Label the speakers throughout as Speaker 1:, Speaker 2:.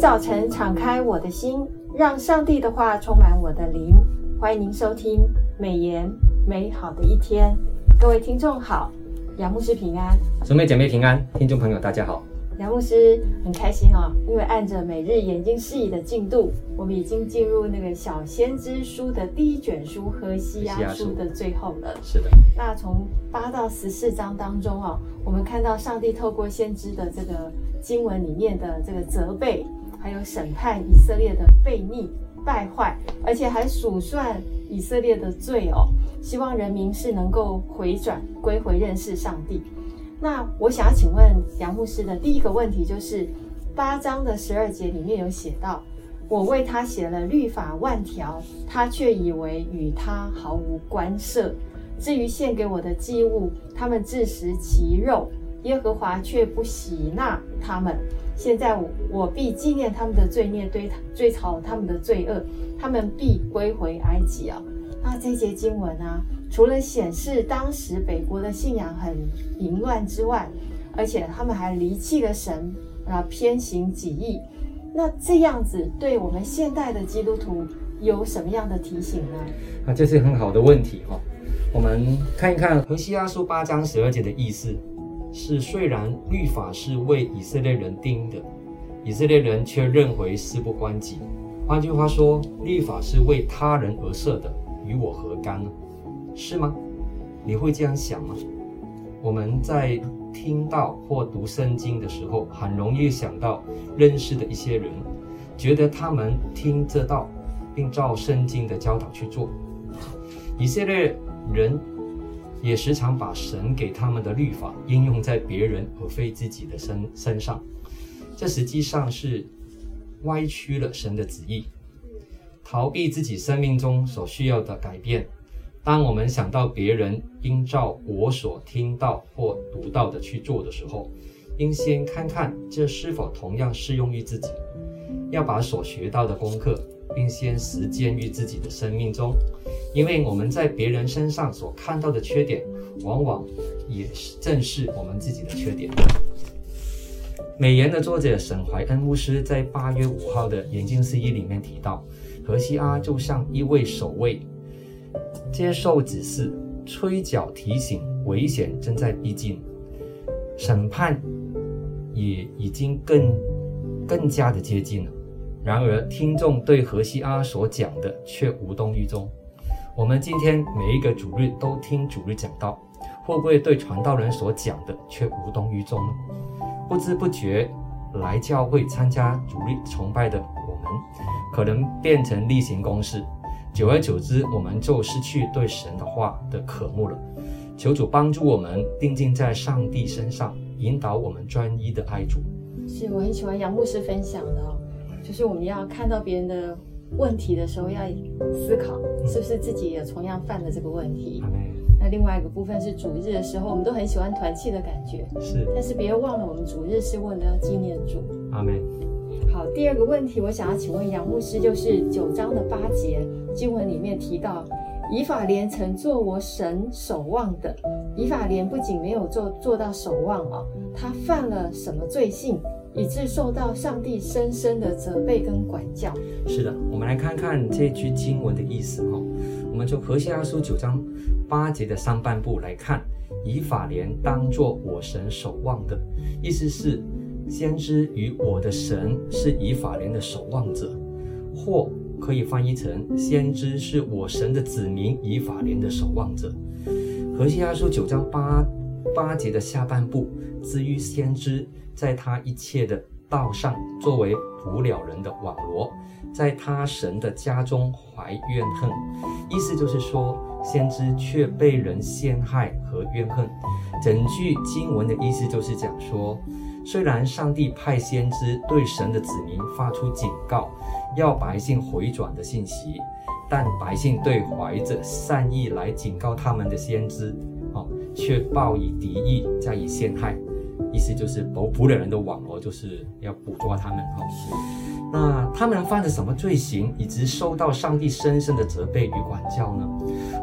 Speaker 1: 早晨敞开我的心，让上帝的话充满我的灵。欢迎您收听美言美好的一天，各位听众好，杨牧师平安，
Speaker 2: 姊妹姐妹平安，听众朋友大家好。
Speaker 1: 杨牧师很开心哦，因为按着每日研经释义的进度，我们已经进入那个小先知书的第一卷书何西阿书的最后了。
Speaker 2: 是的，
Speaker 1: 那从八到十四章当中哦，我们看到上帝透过先知的这个经文里面的这个责备，还有审判以色列的悖逆败坏，而且还数算以色列的罪哦，希望人民是能够回转归回认识上帝。那我想要请问杨牧师的第一个问题就是，八章的十二节里面有写到，我为他写了律法万条，他却以为与他毫无关涉。至于献给我的祭物，他们自食其肉，耶和华却不喜纳他们。现在我我必纪念他们的罪孽，追追讨他们的罪恶，他们必归回埃及啊。那这些经文啊。除了显示当时北国的信仰很淫乱之外，而且他们还离弃了神，啊，偏行己意。那这样子对我们现代的基督徒有什么样的提醒呢？
Speaker 2: 啊，这是很好的问题哈。我们看一看何西阿书八章十二节的意思，是虽然律法是为以色列人定的，以色列人却认为事不关己。换句话说，律法是为他人而设的，与我何干呢？是吗？你会这样想吗？我们在听到或读圣经的时候，很容易想到认识的一些人，觉得他们听这道，并照圣经的教导去做。以色列人也时常把神给他们的律法应用在别人而非自己的身身上，这实际上是歪曲了神的旨意，逃避自己生命中所需要的改变。当我们想到别人应照我所听到或读到的去做的时候，应先看看这是否同样适用于自己。要把所学到的功课，并先实践于自己的生命中，因为我们在别人身上所看到的缺点，往往也是正是我们自己的缺点。美言的作者沈怀恩牧师在八月五号的研经释义里面提到，何西阿就像一位守卫。接受指示，吹角提醒，危险正在逼近，审判也已经更更加的接近了。然而，听众对何西阿所讲的却无动于衷。我们今天每一个主日都听主日讲道，会不会对传道人所讲的却无动于衷呢？不知不觉来教会参加主日崇拜的我们，可能变成例行公事。久而久之，我们就失去对神的话的渴慕了。求主帮助我们定睛在上帝身上，引导我们专一的爱主。
Speaker 1: 是我很喜欢杨牧师分享的哦，就是我们要看到别人的问题的时候，要思考是不是自己也同样犯了这个问题。
Speaker 2: 嗯、
Speaker 1: 那另外一个部分是主日的时候，我们都很喜欢团契的感觉。
Speaker 2: 是，
Speaker 1: 但是别忘了，我们主日是为了要纪念主。
Speaker 2: 阿门。
Speaker 1: 好，第二个问题，我想要请问杨牧师，就是九章的八节经文里面提到，以法莲曾做我神守望的。以法莲不仅没有做做到守望哦，他犯了什么罪性，以致受到上帝深深的责备跟管教？
Speaker 2: 是的，我们来看看这句经文的意思哈。我们从何西阿书九章八节的上半部来看，以法莲当作我神守望的，意思是。先知与我的神是以法莲的守望者，或可以翻译成先知是我神的子民以法莲的守望者。何西阿书九章八八节的下半部，至于先知在他一切的道上作为捕鸟人的网罗，在他神的家中怀怨恨，意思就是说，先知却被人陷害和怨恨。整句经文的意思就是讲说。虽然上帝派先知对神的子民发出警告，要百姓回转的信息，但百姓对怀着善意来警告他们的先知，却报以敌意加以陷害，意思就是捕捕鸟人的网罗就是要捕捉他们。哈，那他们犯了什么罪行，以及受到上帝深深的责备与管教呢？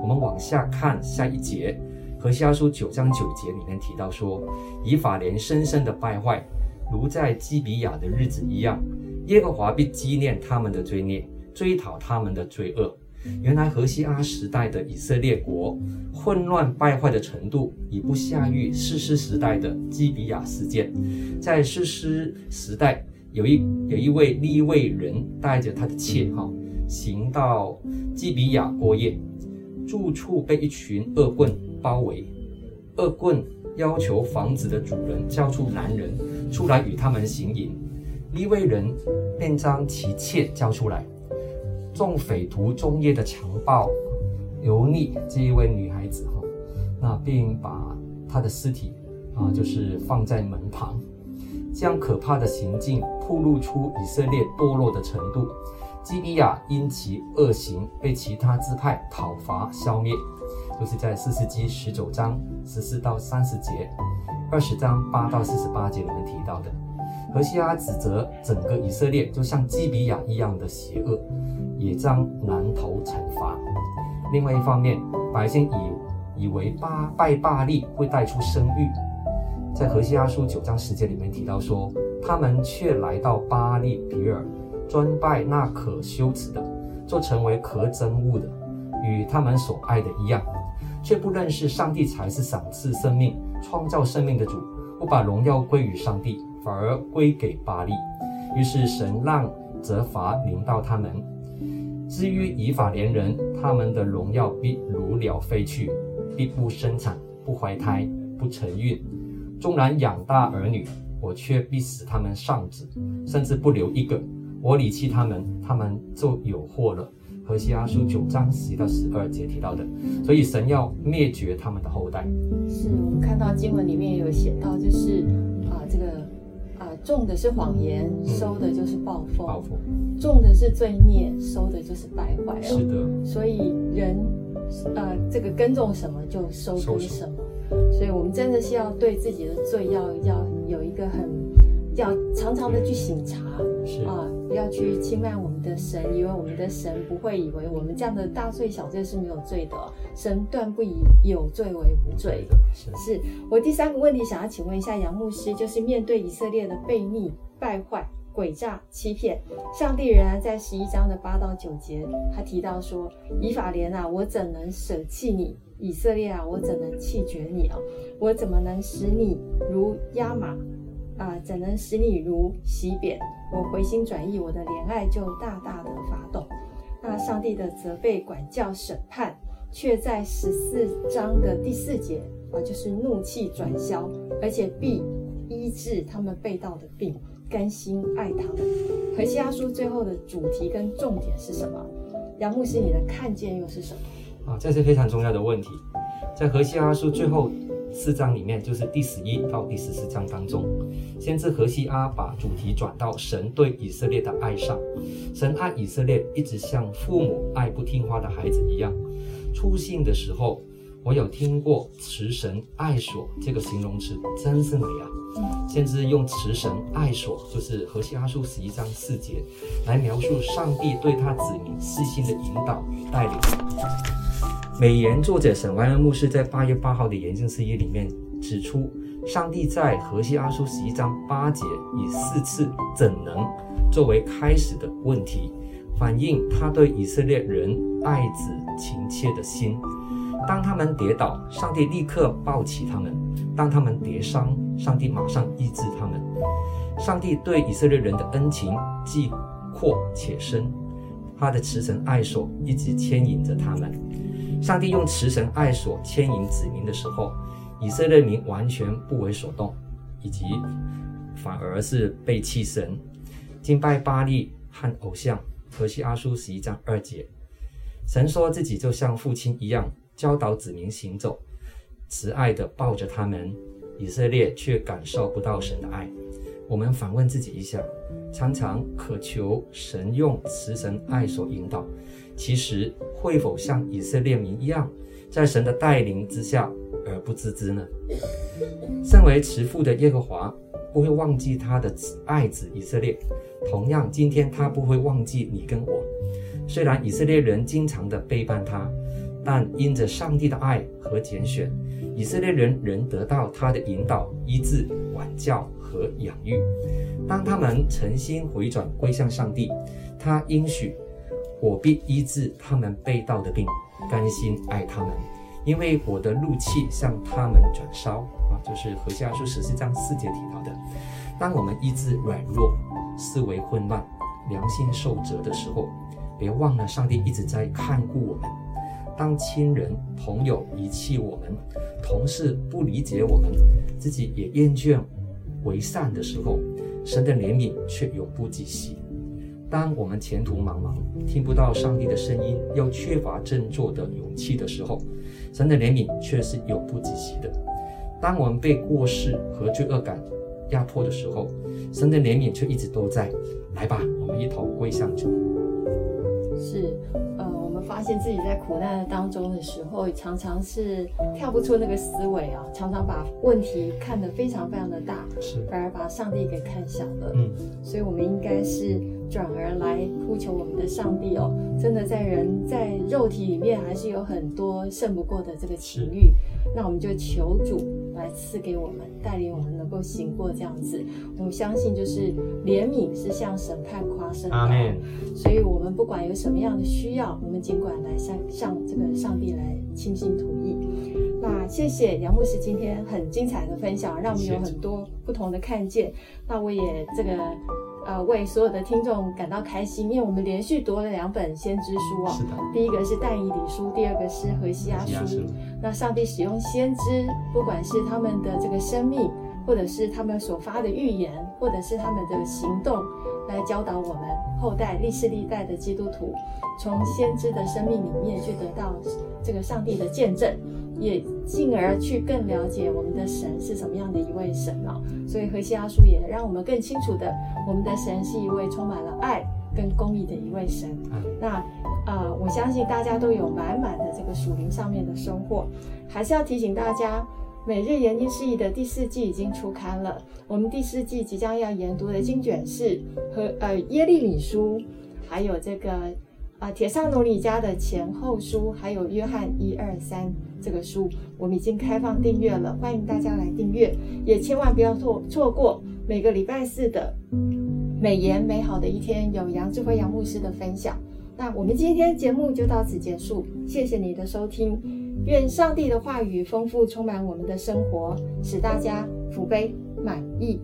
Speaker 2: 我们往下看下一节。何西阿书九章九节里面提到说，以法莲深深的败坏，如在基比亚的日子一样，耶和华必纪念他们的罪孽，追讨他们的罪恶。原来何西阿时代的以色列国混乱败坏的程度，已不下于士师时代的基比亚事件。在士师时代，有一有一位利未人带着他的妾哈，行到基比亚过夜，住处被一群恶棍包围，恶棍要求房子的主人交出男人出来与他们行淫，利未人便将其妾交出来。众匪徒终夜的强暴油腻这一位女孩子哈，那并把她的尸体啊，就是放在门旁，这样可怕的行径暴露出以色列堕落的程度。基比亚因其恶行被其他支派讨伐消灭，就是在四世纪十九章十四到三十节，二十章八到四十八节里面提到的。何西阿指责整个以色列就像基比亚一样的邪恶。也将南头惩罚。另外一方面，百姓以以为巴拜巴力会带出生育，在何西阿书九章十节里面提到说，他们却来到巴力比尔，专拜那可羞耻的，就成为可憎恶的，与他们所爱的一样，却不认识上帝才是赏赐生命、创造生命的主，不把荣耀归于上帝，反而归给巴力。于是神让责罚临到他们。至于以法连人，他们的荣耀必如鸟飞去，必不生产，不怀胎，不承孕。纵然养大儿女，我却必使他们丧子，甚至不留一个。我离弃他们，他们就有祸了。何西阿书九章十到十二节提到的，所以神要灭绝他们的后代。
Speaker 1: 是我们看到经文里面有写到，就是啊这个。种的是谎言，收的就是暴风；暴风、嗯、种的是罪孽，收的就是败坏。
Speaker 2: 是的，
Speaker 1: 所以人，呃，这个耕种什么就收割什么。所以我们真的是要对自己的罪要要有一个很，要常常的去省察啊，不要去轻慢我们的神，因为我们的神不会以为我们这样的大罪小罪是没有罪的。神断不以有罪为无罪。是，是我第三个问题想要请问一下杨牧师，就是面对以色列的悖逆、败坏、诡诈、欺骗，上帝仍然在十一章的八到九节，他提到说：“以法莲啊，我怎能舍弃你？以色列啊，我怎能弃绝你啊？我怎么能使你如押玛啊？怎能使你如洗扁？我回心转意，我的怜爱就大大的发动。那上帝的责备、管教、审判。”却在十四章的第四节啊，就是怒气转消，而且必医治他们背道的病，甘心爱他们。何西阿书最后的主题跟重点是什么？杨牧师，你的看见又是什么？
Speaker 2: 啊，这是非常重要的问题。在何西阿书最后四章里面，就是第十一到第十四章当中，先知何西阿把主题转到神对以色列的爱上。神爱以色列，一直像父母爱不听话的孩子一样。初信的时候，我有听过慈神爱所这个形容词，真是美啊！先知用慈神爱所，就是何西阿书十一章四节，来描述上帝对他子民细心的引导与带领。美言作者沈怀恩牧师在八月八号的研经释义里面指出，上帝在何西阿书十一章八节以四次“怎能”作为开始的问题。反映他对以色列人爱子情切的心。当他们跌倒，上帝立刻抱起他们；当他们跌伤，上帝马上医治他们。上帝对以色列人的恩情既阔且深，他的慈神爱所一直牵引着他们。上帝用慈神爱所牵引子民的时候，以色列民完全不为所动，以及反而是背弃神，敬拜巴力和偶像。何西阿书十一章二节，神说自己就像父亲一样教导子民行走，慈爱地抱着他们。以色列却感受不到神的爱。我们反问自己一下，常常渴求神用慈神爱所引导，其实会否像以色列民一样，在神的带领之下而不自知呢？身为慈父的耶和华不会忘记他的爱子以色列。同样，今天他不会忘记你跟我。虽然以色列人经常的背叛他，但因着上帝的爱和拣选，以色列人仍得到他的引导、医治、管教和养育。当他们诚心回转归向上帝，他应许我必医治他们背道的病，甘心爱他们，因为我的怒气向他们转烧啊，就是何西阿书十四章四节提到的。当我们意志软弱、思维混乱、良心受责的时候，别忘了上帝一直在看顾我们。当亲人、朋友遗弃我们，同事不理解我们，自己也厌倦为善的时候，神的怜悯却永不止息。当我们前途茫茫，听不到上帝的声音，又缺乏振作的勇气的时候，神的怜悯却是永不止息的。当我们被过失和罪恶感压迫的时候，神的怜悯却一直都在。来吧，我们一同归向主。
Speaker 1: 是。发现自己在苦难当中的时候，常常是跳不出那个思维啊，常常把问题看得非常非常的大，
Speaker 2: 是
Speaker 1: 反而把上帝给看小了。
Speaker 2: 嗯，
Speaker 1: 所以我们应该是转而来呼求我们的上帝哦。真的在人在肉体里面还是有很多胜不过的这个情欲，那我们就求主来赐给我们，带领我们能够行过这样子。我们相信就是怜悯是向审判夸胜的。所以我们不管有什么样的需要，我们尽管来向向这个上帝来倾心吐意。那谢谢杨牧师今天很精彩的分享，让我们有很多不同的看见。那我也这个。呃，为所有的听众感到开心，因为我们连续读了两本先知书哦。
Speaker 2: 是的。
Speaker 1: 第一个是但以理书，第二个是何西阿书。书那上帝使用先知，不管是他们的这个生命，或者是他们所发的预言，或者是他们的行动，来教导我们后代历世历代的基督徒，从先知的生命里面去得到这个上帝的见证。也进而去更了解我们的神是什么样的一位神哦，所以何西阿书也让我们更清楚的，我们的神是一位充满了爱跟公义的一位神。那啊、呃，我相信大家都有满满的这个属灵上面的收获。还是要提醒大家，每日研经释义的第四季已经出刊了，我们第四季即将要研读的经卷是和呃耶利米书，还有这个。啊，帖撒罗尼迦的前后书，还有约翰一二三这个书，我们已经开放订阅了，欢迎大家来订阅，也千万不要错错过每个礼拜四的美言美好的一天，有杨智慧杨牧师的分享。那我们今天节目就到此结束，谢谢你的收听，愿上帝的话语丰富充满我们的生活，使大家福杯满溢。